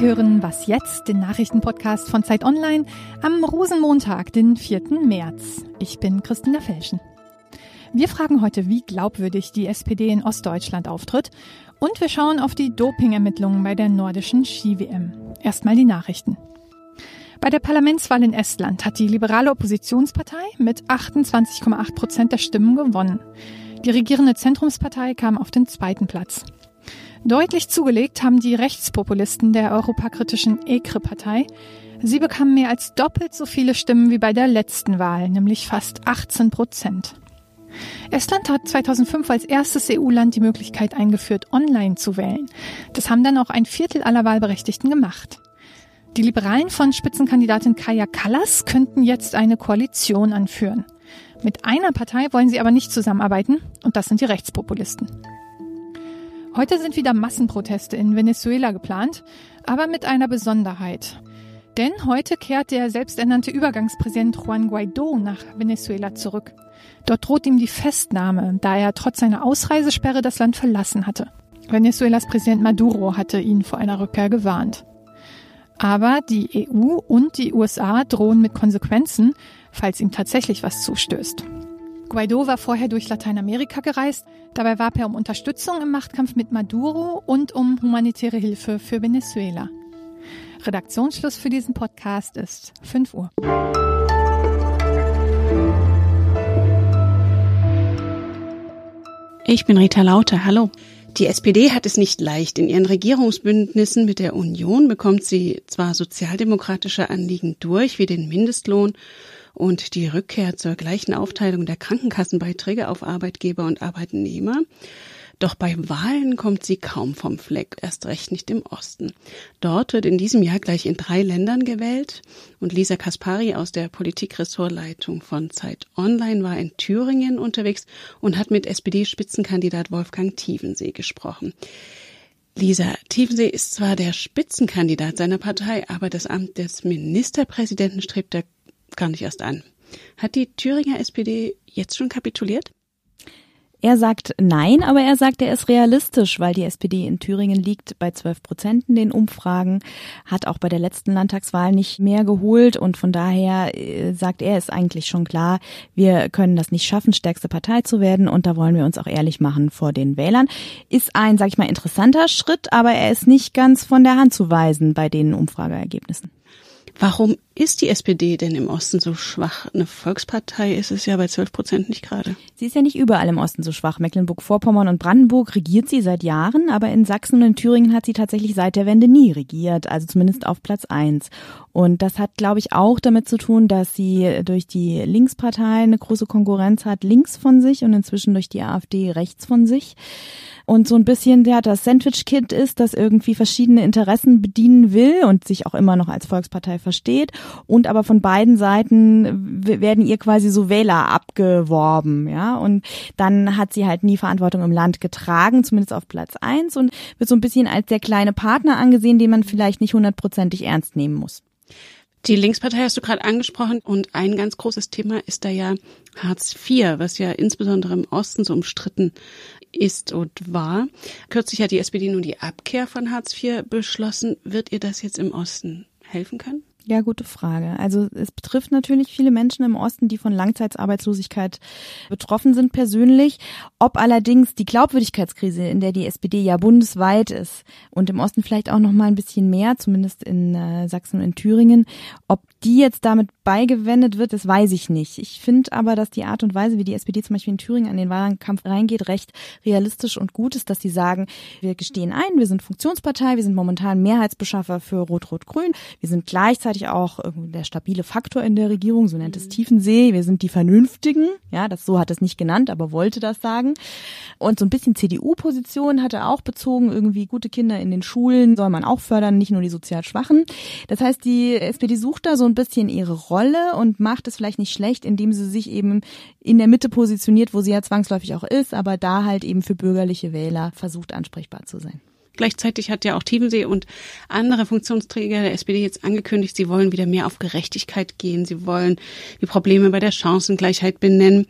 Sie hören Was jetzt, den Nachrichtenpodcast von Zeit Online am Rosenmontag, den 4. März. Ich bin Christina Felschen. Wir fragen heute, wie glaubwürdig die SPD in Ostdeutschland auftritt und wir schauen auf die Dopingermittlungen bei der nordischen Ski-WM. Erstmal die Nachrichten. Bei der Parlamentswahl in Estland hat die liberale Oppositionspartei mit 28,8 Prozent der Stimmen gewonnen. Die regierende Zentrumspartei kam auf den zweiten Platz. Deutlich zugelegt haben die Rechtspopulisten der europakritischen ECRE-Partei. Sie bekamen mehr als doppelt so viele Stimmen wie bei der letzten Wahl, nämlich fast 18 Prozent. Estland hat 2005 als erstes EU-Land die Möglichkeit eingeführt, online zu wählen. Das haben dann auch ein Viertel aller Wahlberechtigten gemacht. Die Liberalen von Spitzenkandidatin Kaya Kallas könnten jetzt eine Koalition anführen. Mit einer Partei wollen sie aber nicht zusammenarbeiten, und das sind die Rechtspopulisten. Heute sind wieder Massenproteste in Venezuela geplant, aber mit einer Besonderheit. Denn heute kehrt der selbsternannte Übergangspräsident Juan Guaido nach Venezuela zurück. Dort droht ihm die Festnahme, da er trotz seiner Ausreisesperre das Land verlassen hatte. Venezuelas Präsident Maduro hatte ihn vor einer Rückkehr gewarnt. Aber die EU und die USA drohen mit Konsequenzen, falls ihm tatsächlich was zustößt. Guaido war vorher durch Lateinamerika gereist. Dabei warb er um Unterstützung im Machtkampf mit Maduro und um humanitäre Hilfe für Venezuela. Redaktionsschluss für diesen Podcast ist 5 Uhr. Ich bin Rita Lauter. Hallo. Die SPD hat es nicht leicht. In ihren Regierungsbündnissen mit der Union bekommt sie zwar sozialdemokratische Anliegen durch, wie den Mindestlohn und die Rückkehr zur gleichen Aufteilung der Krankenkassenbeiträge auf Arbeitgeber und Arbeitnehmer. Doch bei Wahlen kommt sie kaum vom Fleck, erst recht nicht im Osten. Dort wird in diesem Jahr gleich in drei Ländern gewählt und Lisa Kaspari aus der Politikressortleitung von Zeit Online war in Thüringen unterwegs und hat mit SPD-Spitzenkandidat Wolfgang Tiefensee gesprochen. Lisa Tiefensee ist zwar der Spitzenkandidat seiner Partei, aber das Amt des Ministerpräsidenten strebt er gar nicht erst an. Hat die Thüringer SPD jetzt schon kapituliert? Er sagt nein, aber er sagt, er ist realistisch, weil die SPD in Thüringen liegt bei 12 Prozent in den Umfragen, hat auch bei der letzten Landtagswahl nicht mehr geholt und von daher äh, sagt er, ist eigentlich schon klar, wir können das nicht schaffen, stärkste Partei zu werden und da wollen wir uns auch ehrlich machen vor den Wählern. Ist ein, sag ich mal, interessanter Schritt, aber er ist nicht ganz von der Hand zu weisen bei den Umfrageergebnissen. Warum ist die SPD denn im Osten so schwach? Eine Volkspartei ist es ja bei 12 Prozent nicht gerade. Sie ist ja nicht überall im Osten so schwach. Mecklenburg-Vorpommern und Brandenburg regiert sie seit Jahren, aber in Sachsen und in Thüringen hat sie tatsächlich seit der Wende nie regiert, also zumindest auf Platz eins. Und das hat, glaube ich, auch damit zu tun, dass sie durch die Linkspartei eine große Konkurrenz hat, links von sich und inzwischen durch die AfD rechts von sich und so ein bisschen ja das Sandwich-Kid ist, das irgendwie verschiedene Interessen bedienen will und sich auch immer noch als Volkspartei versteht und aber von beiden Seiten werden ihr quasi so Wähler abgeworben, ja und dann hat sie halt nie Verantwortung im Land getragen, zumindest auf Platz eins und wird so ein bisschen als der kleine Partner angesehen, den man vielleicht nicht hundertprozentig ernst nehmen muss. Die Linkspartei hast du gerade angesprochen und ein ganz großes Thema ist da ja Hartz IV, was ja insbesondere im Osten so umstritten ist und war. Kürzlich hat die SPD nun die Abkehr von Hartz IV beschlossen. Wird ihr das jetzt im Osten helfen können? Ja, gute Frage. Also es betrifft natürlich viele Menschen im Osten, die von Langzeitarbeitslosigkeit betroffen sind persönlich. Ob allerdings die Glaubwürdigkeitskrise, in der die SPD ja bundesweit ist und im Osten vielleicht auch noch mal ein bisschen mehr, zumindest in äh, Sachsen und in Thüringen, ob die jetzt damit beigewendet wird, das weiß ich nicht. Ich finde aber, dass die Art und Weise, wie die SPD zum Beispiel in Thüringen an den Wahlkampf reingeht, recht realistisch und gut ist, dass sie sagen, wir gestehen ein, wir sind Funktionspartei, wir sind momentan Mehrheitsbeschaffer für Rot-Rot-Grün, wir sind gleichzeitig auch der stabile Faktor in der Regierung, so nennt es mhm. Tiefensee, wir sind die Vernünftigen, ja, das so hat es nicht genannt, aber wollte das sagen. Und so ein bisschen CDU-Position hat er auch bezogen, irgendwie gute Kinder in den Schulen soll man auch fördern, nicht nur die sozial Schwachen. Das heißt, die SPD sucht da so ein bisschen ihre Rolle und macht es vielleicht nicht schlecht, indem sie sich eben in der Mitte positioniert, wo sie ja zwangsläufig auch ist, aber da halt eben für bürgerliche Wähler versucht ansprechbar zu sein. Gleichzeitig hat ja auch Tiefensee und andere Funktionsträger der SPD jetzt angekündigt, sie wollen wieder mehr auf Gerechtigkeit gehen. Sie wollen die Probleme bei der Chancengleichheit benennen.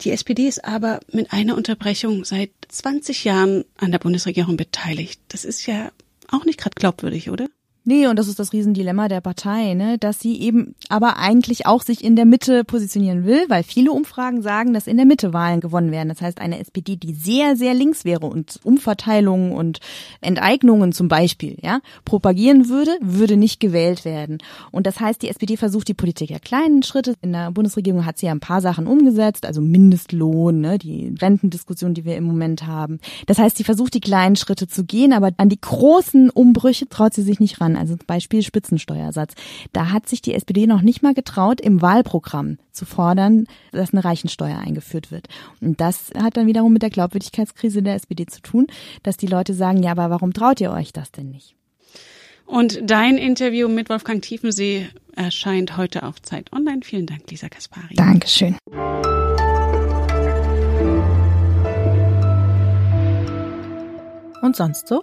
Die SPD ist aber mit einer Unterbrechung seit 20 Jahren an der Bundesregierung beteiligt. Das ist ja auch nicht gerade glaubwürdig, oder? Nee, und das ist das Riesendilemma der Partei, ne, dass sie eben aber eigentlich auch sich in der Mitte positionieren will, weil viele Umfragen sagen, dass in der Mitte Wahlen gewonnen werden. Das heißt, eine SPD, die sehr, sehr links wäre und Umverteilungen und Enteignungen zum Beispiel, ja, propagieren würde, würde nicht gewählt werden. Und das heißt, die SPD versucht die Politik ja kleinen Schritte. In der Bundesregierung hat sie ja ein paar Sachen umgesetzt, also Mindestlohn, ne, die Rentendiskussion, die wir im Moment haben. Das heißt, sie versucht die kleinen Schritte zu gehen, aber an die großen Umbrüche traut sie sich nicht ran also Beispiel Spitzensteuersatz. Da hat sich die SPD noch nicht mal getraut, im Wahlprogramm zu fordern, dass eine Reichensteuer eingeführt wird. Und das hat dann wiederum mit der Glaubwürdigkeitskrise der SPD zu tun, dass die Leute sagen, ja, aber warum traut ihr euch das denn nicht? Und dein Interview mit Wolfgang Tiefensee erscheint heute auf Zeit Online. Vielen Dank, Lisa Kaspari. Dankeschön. Und sonst so?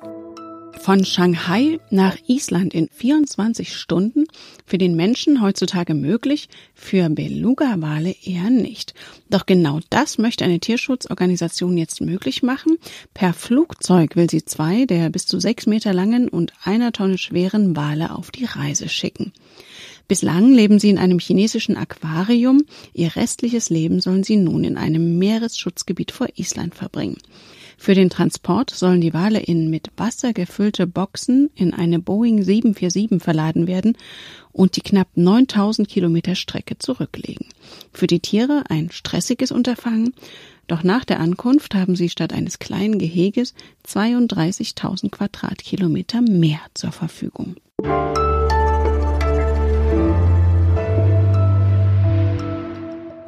Von Shanghai nach Island in 24 Stunden für den Menschen heutzutage möglich, für Beluga-Wale eher nicht. Doch genau das möchte eine Tierschutzorganisation jetzt möglich machen. Per Flugzeug will sie zwei der bis zu sechs Meter langen und einer Tonne schweren Wale auf die Reise schicken. Bislang leben sie in einem chinesischen Aquarium. Ihr restliches Leben sollen sie nun in einem Meeresschutzgebiet vor Island verbringen. Für den Transport sollen die Wale in mit Wasser gefüllte Boxen in eine Boeing 747 verladen werden und die knapp 9000 Kilometer Strecke zurücklegen. Für die Tiere ein stressiges Unterfangen, doch nach der Ankunft haben sie statt eines kleinen Geheges 32.000 Quadratkilometer mehr zur Verfügung.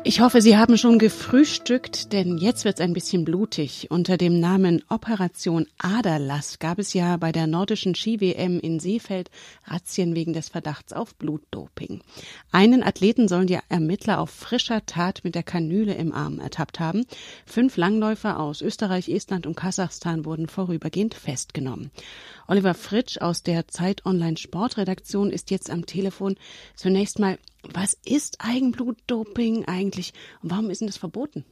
Ich hoffe, Sie haben schon gefrühstückt, denn jetzt wird es ein bisschen blutig. Unter dem Namen Operation Aderlass gab es ja bei der nordischen Ski-WM in Seefeld Razzien wegen des Verdachts auf Blutdoping. Einen Athleten sollen die Ermittler auf frischer Tat mit der Kanüle im Arm ertappt haben. Fünf Langläufer aus Österreich, Estland und Kasachstan wurden vorübergehend festgenommen. Oliver Fritsch aus der Zeit Online Sportredaktion ist jetzt am Telefon. Zunächst mal, was ist Eigenblutdoping eigentlich und warum ist denn das verboten?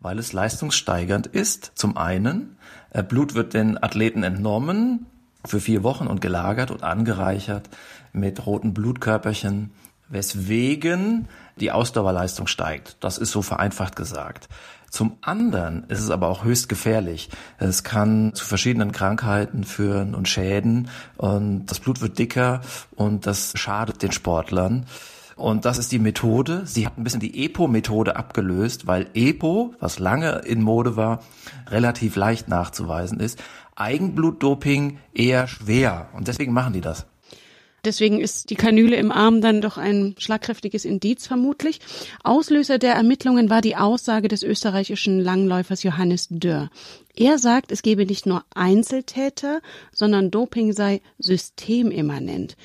Weil es leistungssteigernd ist, zum einen. Äh, Blut wird den Athleten entnommen für vier Wochen und gelagert und angereichert mit roten Blutkörperchen, weswegen die Ausdauerleistung steigt. Das ist so vereinfacht gesagt. Zum anderen ist es aber auch höchst gefährlich. Es kann zu verschiedenen Krankheiten führen und Schäden und das Blut wird dicker und das schadet den Sportlern. Und das ist die Methode. Sie hat ein bisschen die EPO-Methode abgelöst, weil EPO, was lange in Mode war, relativ leicht nachzuweisen ist. Eigenblutdoping eher schwer. Und deswegen machen die das. Deswegen ist die Kanüle im Arm dann doch ein schlagkräftiges Indiz vermutlich. Auslöser der Ermittlungen war die Aussage des österreichischen Langläufers Johannes Dörr. Er sagt, es gebe nicht nur Einzeltäter, sondern Doping sei systemimmanent.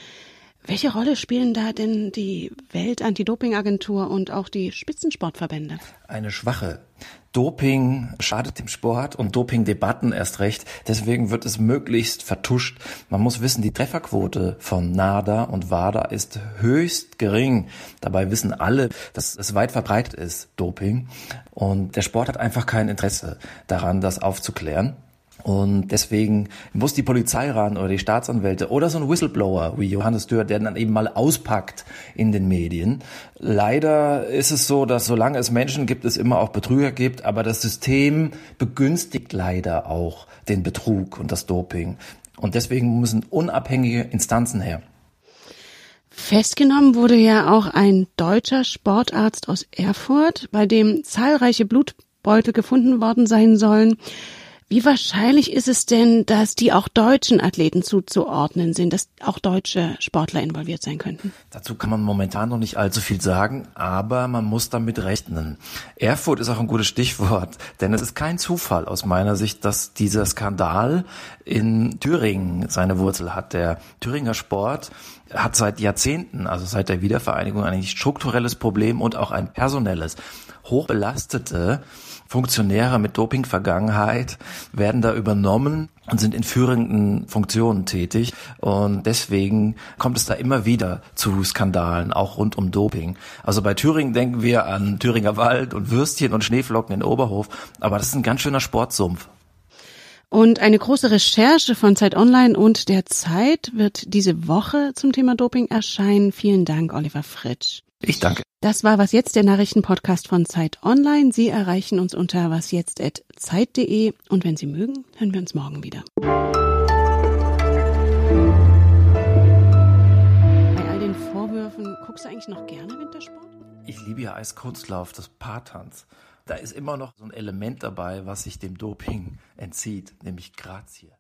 Welche Rolle spielen da denn die Welt-Anti-Doping-Agentur und auch die Spitzensportverbände? Eine schwache. Doping schadet dem Sport und Dopingdebatten erst recht. Deswegen wird es möglichst vertuscht. Man muss wissen, die Trefferquote von NADA und WADA ist höchst gering. Dabei wissen alle, dass es weit verbreitet ist, Doping. Und der Sport hat einfach kein Interesse daran, das aufzuklären. Und deswegen muss die Polizei ran oder die Staatsanwälte oder so ein Whistleblower wie Johannes Dürr, der dann eben mal auspackt in den Medien. Leider ist es so, dass solange es Menschen gibt, es immer auch Betrüger gibt, aber das System begünstigt leider auch den Betrug und das Doping. Und deswegen müssen unabhängige Instanzen her. Festgenommen wurde ja auch ein deutscher Sportarzt aus Erfurt, bei dem zahlreiche Blutbeutel gefunden worden sein sollen. Wie wahrscheinlich ist es denn, dass die auch deutschen Athleten zuzuordnen sind, dass auch deutsche Sportler involviert sein könnten? Dazu kann man momentan noch nicht allzu viel sagen, aber man muss damit rechnen. Erfurt ist auch ein gutes Stichwort, denn es ist kein Zufall aus meiner Sicht, dass dieser Skandal in Thüringen seine Wurzel hat. Der Thüringer Sport hat seit Jahrzehnten, also seit der Wiedervereinigung, ein strukturelles Problem und auch ein personelles. Hochbelastete Funktionäre mit Doping-Vergangenheit werden da übernommen und sind in führenden Funktionen tätig. Und deswegen kommt es da immer wieder zu Skandalen, auch rund um Doping. Also bei Thüringen denken wir an Thüringer Wald und Würstchen und Schneeflocken in Oberhof. Aber das ist ein ganz schöner Sportsumpf. Und eine große Recherche von Zeit Online und der Zeit wird diese Woche zum Thema Doping erscheinen. Vielen Dank, Oliver Fritsch. Ich danke. Das war was jetzt der Nachrichtenpodcast von Zeit Online. Sie erreichen uns unter wasjetzt@zeit.de und wenn Sie mögen, hören wir uns morgen wieder. Bei all den Vorwürfen guckst du eigentlich noch gerne Wintersport? Ich liebe ja Eiskunstlauf, das Paartanz. Da ist immer noch so ein Element dabei, was sich dem Doping entzieht, nämlich Grazie.